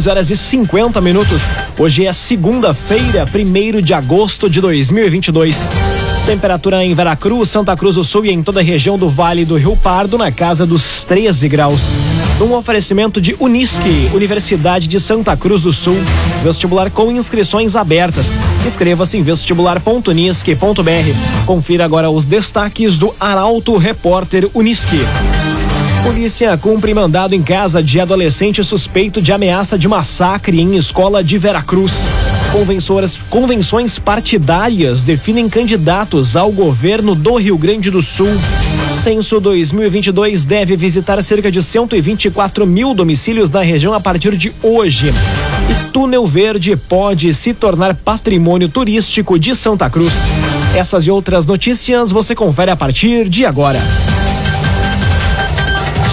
11 horas e 50 minutos. Hoje é segunda-feira, 1 de agosto de 2022. Temperatura em Veracruz, Santa Cruz do Sul e em toda a região do Vale do Rio Pardo na casa dos 13 graus. Um oferecimento de Unisque, Universidade de Santa Cruz do Sul. Vestibular com inscrições abertas. Inscreva-se em vestibular.unisque.br. Confira agora os destaques do Arauto Repórter Unisque. Polícia cumpre mandado em casa de adolescente suspeito de ameaça de massacre em escola de Veracruz. Convenções partidárias definem candidatos ao governo do Rio Grande do Sul. Censo 2022 deve visitar cerca de 124 mil domicílios da região a partir de hoje. E Túnel Verde pode se tornar patrimônio turístico de Santa Cruz. Essas e outras notícias você confere a partir de agora.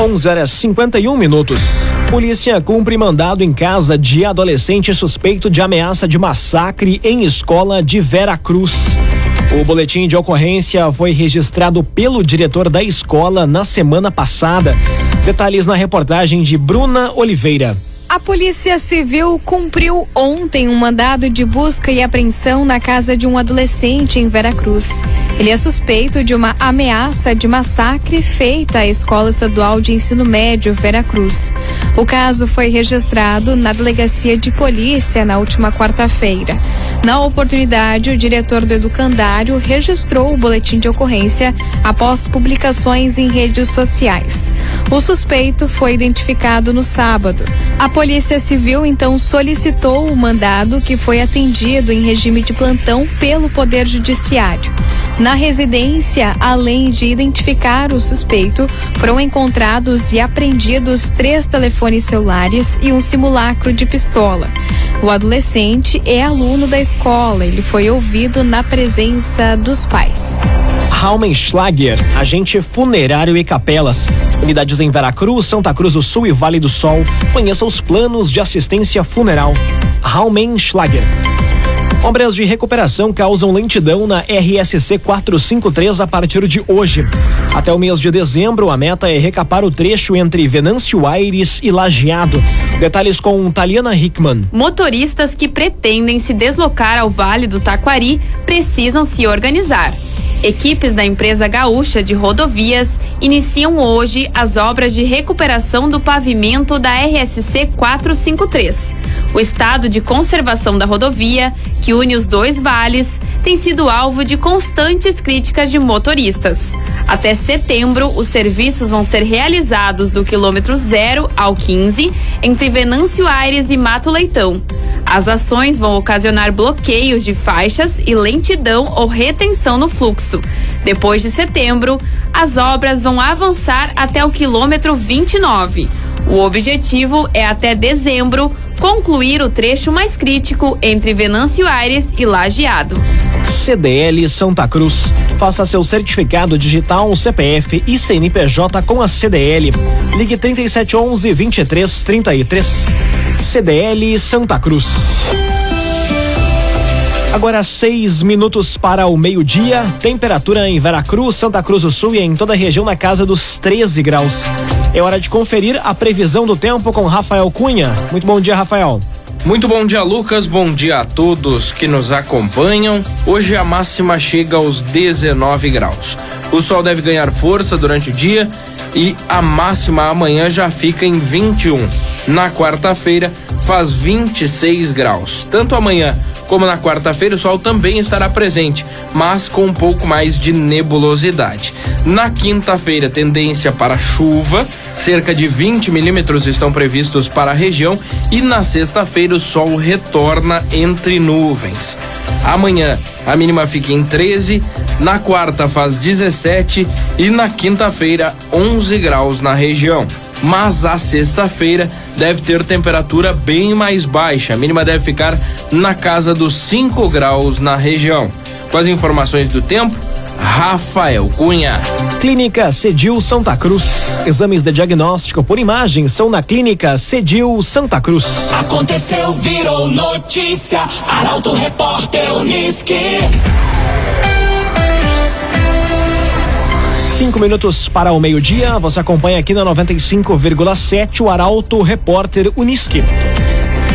11 horas 51 minutos. Polícia cumpre mandado em casa de adolescente suspeito de ameaça de massacre em escola de Vera Cruz. O boletim de ocorrência foi registrado pelo diretor da escola na semana passada. Detalhes na reportagem de Bruna Oliveira. A Polícia Civil cumpriu ontem um mandado de busca e apreensão na casa de um adolescente em Veracruz. Ele é suspeito de uma ameaça de massacre feita à Escola Estadual de Ensino Médio Veracruz. O caso foi registrado na Delegacia de Polícia na última quarta-feira. Na oportunidade, o diretor do Educandário registrou o boletim de ocorrência após publicações em redes sociais. O suspeito foi identificado no sábado. A Polícia Civil então solicitou o mandado que foi atendido em regime de plantão pelo Poder Judiciário. Na residência, além de identificar o suspeito, foram encontrados e apreendidos três telefones celulares e um simulacro de pistola. O adolescente é aluno da escola. Ele foi ouvido na presença dos pais. Raumenschlager, agente funerário e capelas. Unidades em Veracruz, Santa Cruz do Sul e Vale do Sol. Conheça os planos de assistência funeral. Raumenschlager. Obras de recuperação causam lentidão na RSC 453 a partir de hoje. Até o mês de dezembro, a meta é recapar o trecho entre Venâncio Aires e Lajeado. Detalhes com Taliana Hickman. Motoristas que pretendem se deslocar ao Vale do Taquari precisam se organizar. Equipes da empresa gaúcha de rodovias iniciam hoje as obras de recuperação do pavimento da RSC 453. O estado de conservação da rodovia, que une os dois vales, tem sido alvo de constantes críticas de motoristas. Até setembro, os serviços vão ser realizados do quilômetro 0 ao 15, entre Venâncio Aires e Mato Leitão. As ações vão ocasionar bloqueios de faixas e lentidão ou retenção no fluxo. Depois de setembro, as obras vão avançar até o quilômetro 29. O objetivo é até dezembro concluir o trecho mais crítico entre Venâncio Aires e Lajeado. CDL Santa Cruz. Faça seu certificado digital, CPF e CNPJ com a CDL. Ligue 3711 2333. CDL Santa Cruz. Agora seis minutos para o meio-dia. Temperatura em Veracruz, Santa Cruz do Sul e em toda a região na casa dos 13 graus. É hora de conferir a previsão do tempo com Rafael Cunha. Muito bom dia, Rafael. Muito bom dia, Lucas. Bom dia a todos que nos acompanham. Hoje a máxima chega aos 19 graus. O sol deve ganhar força durante o dia e a máxima amanhã já fica em 21. Na quarta-feira faz 26 graus. Tanto amanhã como na quarta-feira, o sol também estará presente, mas com um pouco mais de nebulosidade. Na quinta-feira, tendência para chuva, cerca de 20 milímetros estão previstos para a região, e na sexta-feira, o sol retorna entre nuvens. Amanhã, a mínima fica em 13, na quarta faz 17 e na quinta-feira, 11 graus na região mas a sexta-feira deve ter temperatura bem mais baixa. A mínima deve ficar na casa dos 5 graus na região. Com as informações do tempo, Rafael Cunha. Clínica Cedil Santa Cruz. Exames de diagnóstico por imagem são na Clínica Cedil Santa Cruz. Aconteceu, virou notícia. Arauto Repórter Uniski. Cinco minutos para o meio-dia. Você acompanha aqui na 95,7 o Arauto Repórter Uniski.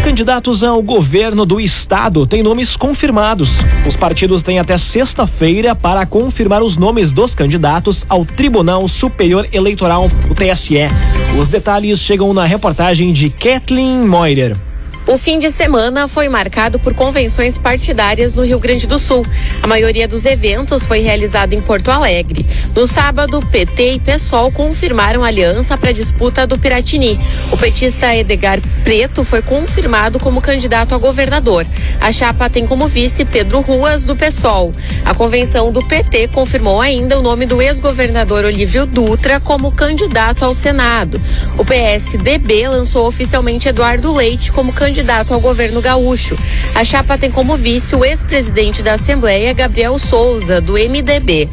Candidatos ao governo do estado têm nomes confirmados. Os partidos têm até sexta-feira para confirmar os nomes dos candidatos ao Tribunal Superior Eleitoral, o TSE. Os detalhes chegam na reportagem de Kathleen Moirer. O fim de semana foi marcado por convenções partidárias no Rio Grande do Sul. A maioria dos eventos foi realizada em Porto Alegre. No sábado, PT e PSOL confirmaram aliança para a disputa do Piratini. O petista Edgar Preto foi confirmado como candidato a governador. A chapa tem como vice Pedro Ruas, do PSOL. A convenção do PT confirmou ainda o nome do ex-governador Olívio Dutra como candidato ao Senado. O PSDB lançou oficialmente Eduardo Leite como candidato candidato ao governo gaúcho. A chapa tem como vice o ex-presidente da Assembleia, Gabriel Souza, do MDB.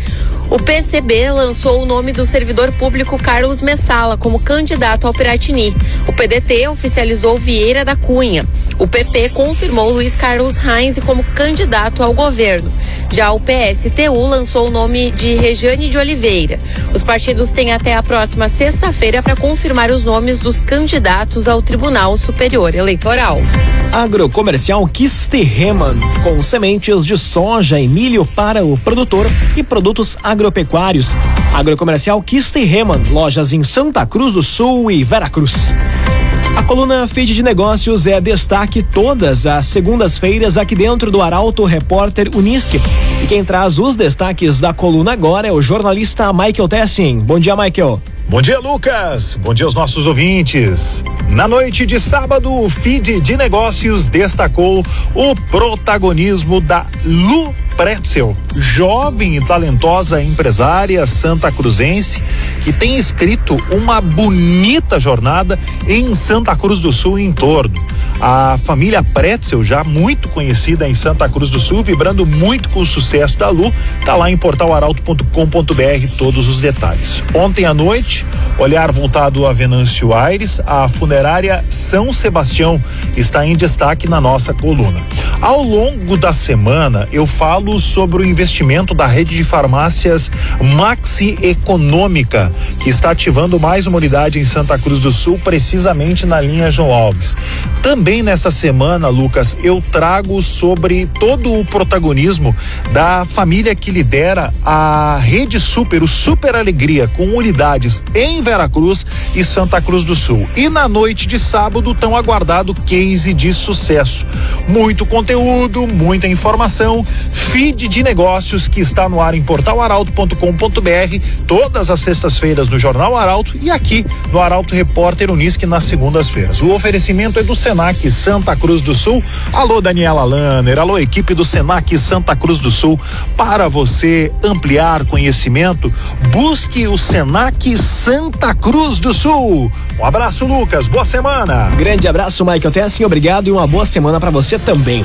O PCB lançou o nome do servidor público Carlos Messala como candidato ao Piratini. O PDT oficializou Vieira da Cunha. O PP confirmou Luiz Carlos Reis como candidato ao governo. Já o PSTU lançou o nome de Regiane de Oliveira. Os partidos têm até a próxima sexta-feira para confirmar os nomes dos candidatos ao Tribunal Superior Eleitoral. Agrocomercial Kisterreman, com sementes de soja e milho para o produtor e produtos agropecuários. Agrocomercial Kisterreman, lojas em Santa Cruz do Sul e Veracruz. A coluna Feed de Negócios é destaque todas as segundas-feiras aqui dentro do Arauto Repórter Unisque. E quem traz os destaques da coluna agora é o jornalista Michael Tessin. Bom dia, Michael. Bom dia, Lucas. Bom dia aos nossos ouvintes. Na noite de sábado, o Feed de Negócios destacou o protagonismo da Lu Pretzel, jovem e talentosa empresária santa cruzense que tem escrito uma bonita jornada em Santa Cruz do Sul e em torno. A família Pretzel, já muito conhecida em Santa Cruz do Sul, vibrando muito com o sucesso da Lu, tá lá em portalaralto.com.br todos os detalhes. Ontem à noite, olhar voltado a Venâncio Aires, a funerária São Sebastião está em destaque na nossa coluna. Ao longo da semana, eu falo sobre o investimento da rede de farmácias Maxi Econômica, que está ativando mais uma unidade em Santa Cruz do Sul, precisamente na linha João Alves. Também nessa semana, Lucas, eu trago sobre todo o protagonismo da família que lidera a Rede Super, o Super Alegria, com unidades em Veracruz e Santa Cruz do Sul. E na noite de sábado, tão aguardado case de sucesso. Muito conteúdo, muita informação, feed de negócios que está no ar em portalaralto.com.br todas as sextas-feiras no Jornal Arauto e aqui no Arauto Repórter Unisque nas segundas-feiras. O oferecimento é do Senac Santa Cruz do Sul. Alô, Daniela Lanner. Alô, equipe do Senac Santa Cruz do Sul. Para você ampliar conhecimento, busque o Senac Santa Cruz do Sul. Um abraço, Lucas. Boa semana. Grande abraço, Michael Tessin. Obrigado e uma boa semana para você também.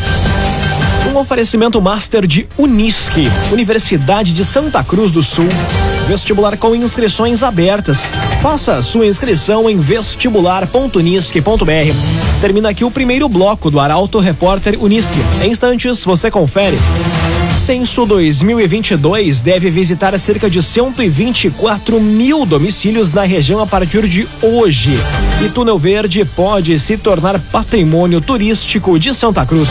Um oferecimento master de Unisque, Universidade de Santa Cruz do Sul. Vestibular com inscrições abertas. Faça sua inscrição em vestibular.unisque.br. Termina aqui o primeiro bloco do Arauto Repórter Unisque. Em instantes, você confere. Censo 2022 deve visitar cerca de 124 mil domicílios na região a partir de hoje. E Túnel Verde pode se tornar patrimônio turístico de Santa Cruz.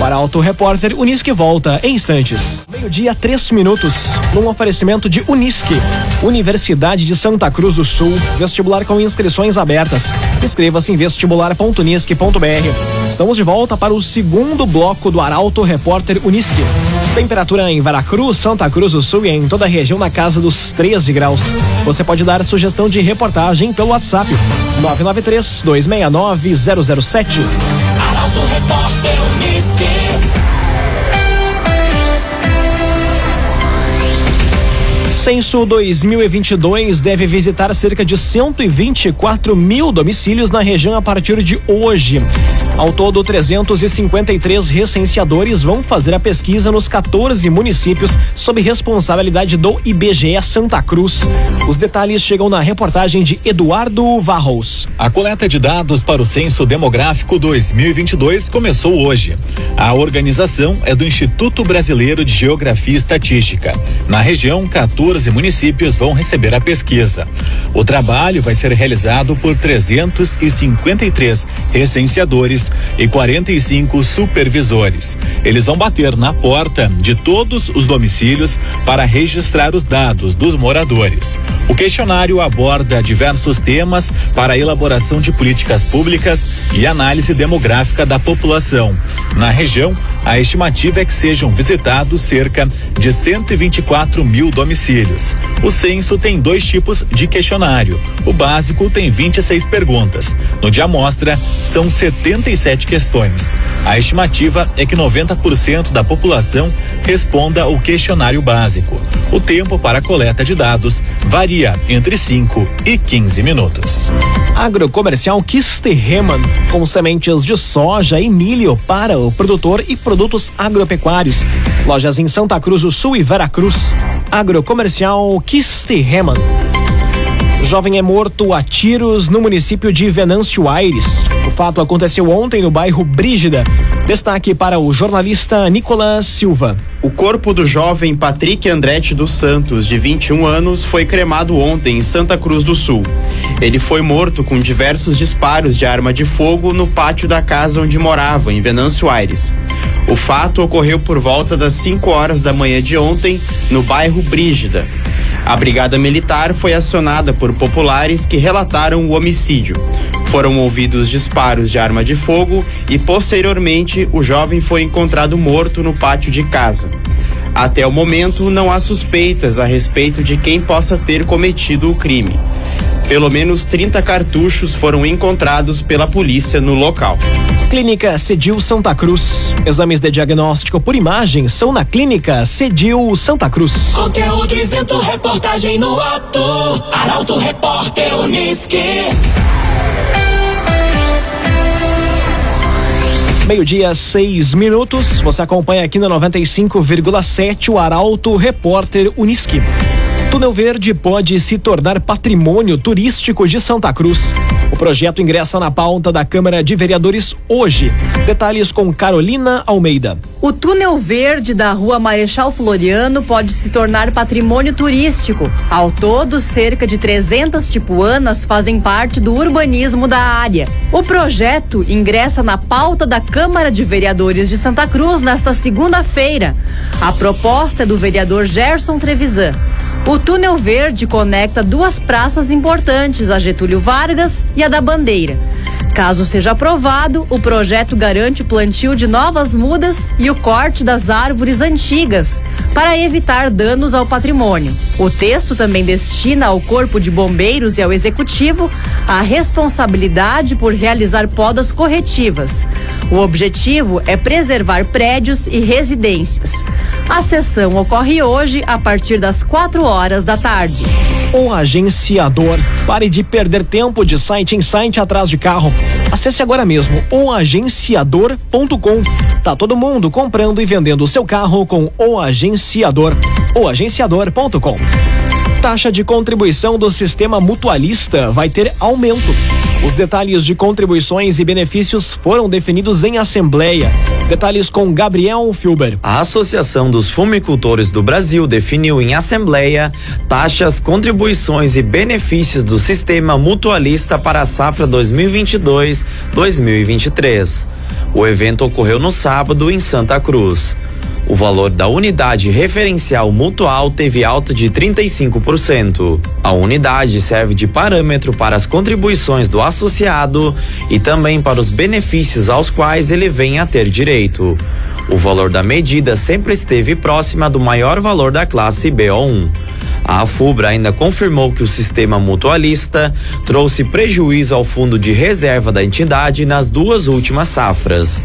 O Arauto Repórter Unisque volta em instantes. Meio-dia, três minutos. Num oferecimento de Unisque, Universidade de Santa Cruz do Sul. Vestibular com inscrições abertas. Inscreva-se em vestibular.unisque.br. Estamos de volta para o segundo bloco do Arauto Repórter Unisque. Temperatura em Veracruz, Santa Cruz do Sul e em toda a região na casa dos 13 graus. Você pode dar sugestão de reportagem pelo WhatsApp 993 269 007. Arauto Repórter Unisque. Censo 2022 deve visitar cerca de 124 mil domicílios na região a partir de hoje. Ao todo, 353 recenseadores vão fazer a pesquisa nos 14 municípios sob responsabilidade do IBGE Santa Cruz. Os detalhes chegam na reportagem de Eduardo Varros. A coleta de dados para o Censo Demográfico 2022 começou hoje. A organização é do Instituto Brasileiro de Geografia e Estatística. Na região, 14 municípios vão receber a pesquisa. O trabalho vai ser realizado por 353 recenseadores e 45 supervisores. Eles vão bater na porta de todos os domicílios para registrar os dados dos moradores. O questionário aborda diversos temas para a elaboração de políticas públicas e análise demográfica da população. Na região, a estimativa é que sejam visitados cerca de 124 mil domicílios. O censo tem dois tipos de questionário. O básico tem 26 perguntas. No de amostra, são 77 questões. A estimativa é que 90% da população responda o questionário básico. O tempo para a coleta de dados varia entre 5 e 15 minutos. Agrocomercial Kisterreman, com sementes de soja e milho para o produtor e produtos agropecuários. Lojas em Santa Cruz do Sul e Veracruz. Agrocomercial Kisterreman. Jovem é morto a tiros no município de Venâncio Aires. O fato aconteceu ontem no bairro Brígida. Destaque para o jornalista Nicolas Silva. O corpo do jovem Patrick Andretti dos Santos, de 21 anos, foi cremado ontem em Santa Cruz do Sul. Ele foi morto com diversos disparos de arma de fogo no pátio da casa onde morava, em Venâncio Aires. O fato ocorreu por volta das 5 horas da manhã de ontem, no bairro Brígida. A Brigada Militar foi acionada por populares que relataram o homicídio. Foram ouvidos disparos de arma de fogo e, posteriormente, o jovem foi encontrado morto no pátio de casa. Até o momento, não há suspeitas a respeito de quem possa ter cometido o crime. Pelo menos 30 cartuchos foram encontrados pela polícia no local. Clínica Cedil Santa Cruz. Exames de diagnóstico por imagem são na Clínica Cedil Santa Cruz. Conteúdo isento, reportagem no ato. Arauto Repórter Uniski. Meio-dia, seis minutos. Você acompanha aqui na 95,7 o Arauto Repórter Uniski. Túnel Verde pode se tornar patrimônio turístico de Santa Cruz. O projeto ingressa na pauta da Câmara de Vereadores hoje. Detalhes com Carolina Almeida. O túnel verde da Rua Marechal Floriano pode se tornar patrimônio turístico. Ao todo, cerca de 300 tipuanas fazem parte do urbanismo da área. O projeto ingressa na pauta da Câmara de Vereadores de Santa Cruz nesta segunda-feira. A proposta é do vereador Gerson Trevisan. O túnel verde conecta duas praças importantes, a Getúlio Vargas e a da Bandeira. Caso seja aprovado, o projeto garante o plantio de novas mudas e o corte das árvores antigas, para evitar danos ao patrimônio. O texto também destina ao Corpo de Bombeiros e ao Executivo a responsabilidade por realizar podas corretivas. O objetivo é preservar prédios e residências. A sessão ocorre hoje a partir das 4 horas da tarde. O agenciador. Pare de perder tempo de site em site atrás de carro. Acesse agora mesmo oagenciador.com. Tá todo mundo comprando e vendendo o seu carro com o agenciador. oagenciador.com. Taxa de contribuição do sistema mutualista vai ter aumento. Os detalhes de contribuições e benefícios foram definidos em assembleia. Detalhes com Gabriel Filber. A Associação dos Fumicultores do Brasil definiu em assembleia taxas, contribuições e benefícios do sistema mutualista para a safra 2022-2023. O evento ocorreu no sábado em Santa Cruz. O valor da unidade referencial mutual teve alta de 35%. A unidade serve de parâmetro para as contribuições do associado e também para os benefícios aos quais ele vem a ter direito. O valor da medida sempre esteve próxima do maior valor da classe BO1. A FUBRA ainda confirmou que o sistema mutualista trouxe prejuízo ao fundo de reserva da entidade nas duas últimas safras.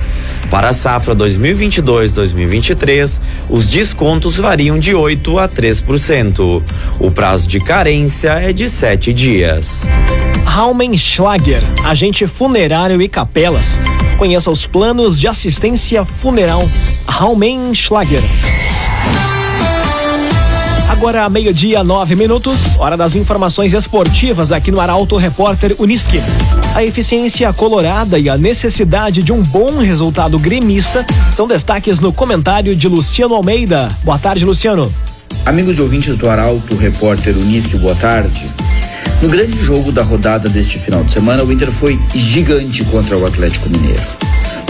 Para a safra 2022-2023, os descontos variam de 8 a 3%. O prazo de carência é de sete dias. Raumenschlager, agente funerário e capelas. Conheça os planos de assistência funeral Raumenschlager. Agora, meio-dia, nove minutos, hora das informações esportivas aqui no Arauto Repórter Uniski. A eficiência colorada e a necessidade de um bom resultado gremista são destaques no comentário de Luciano Almeida. Boa tarde, Luciano. Amigos e ouvintes do Arauto Repórter Uniski, boa tarde. No grande jogo da rodada deste final de semana, o Inter foi gigante contra o Atlético Mineiro.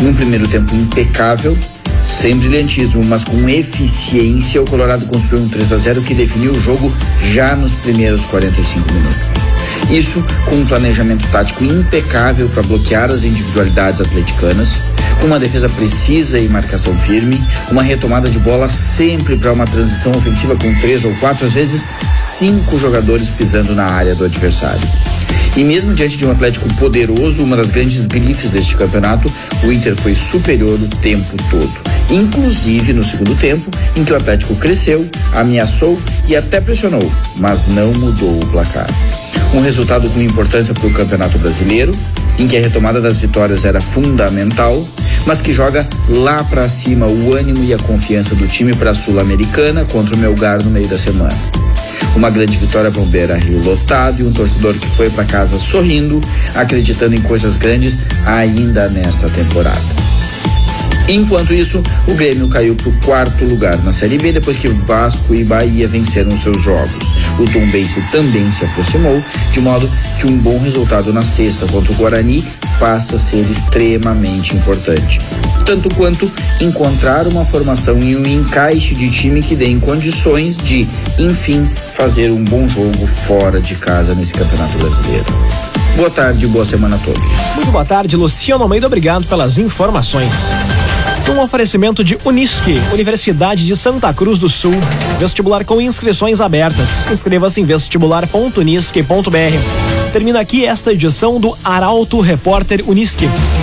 Num primeiro tempo impecável, sem brilhantismo, mas com eficiência, o Colorado construiu um 3 a 0 que definiu o jogo já nos primeiros 45 minutos. Isso com um planejamento tático impecável para bloquear as individualidades atleticanas, com uma defesa precisa e marcação firme, uma retomada de bola sempre para uma transição ofensiva com três ou quatro, às vezes cinco jogadores pisando na área do adversário. E mesmo diante de um Atlético poderoso, uma das grandes grifes deste campeonato, o Inter foi superior o tempo todo. Inclusive no segundo tempo, em que o Atlético cresceu, ameaçou e até pressionou, mas não mudou o placar. Um resultado com importância para o Campeonato Brasileiro, em que a retomada das vitórias era fundamental, mas que joga lá para cima o ânimo e a confiança do time para a Sul-Americana contra o Melgar no meio da semana. Uma grande vitória para Beira Rio lotado e um torcedor que foi para casa sorrindo, acreditando em coisas grandes ainda nesta temporada. Enquanto isso, o Grêmio caiu para o quarto lugar na Série B depois que Vasco e Bahia venceram seus jogos. O Tombense também se aproximou, de modo que um bom resultado na sexta contra o Guarani passa a ser extremamente importante. Tanto quanto encontrar uma formação e um encaixe de time que dê condições de, enfim, fazer um bom jogo fora de casa nesse Campeonato Brasileiro. Boa tarde boa semana a todos. Muito boa tarde, Luciano Almeida. Obrigado pelas informações. Um oferecimento de Unisque, Universidade de Santa Cruz do Sul. Vestibular com inscrições abertas. Inscreva-se em vestibular.unisque.br. Termina aqui esta edição do Arauto Repórter Unisque.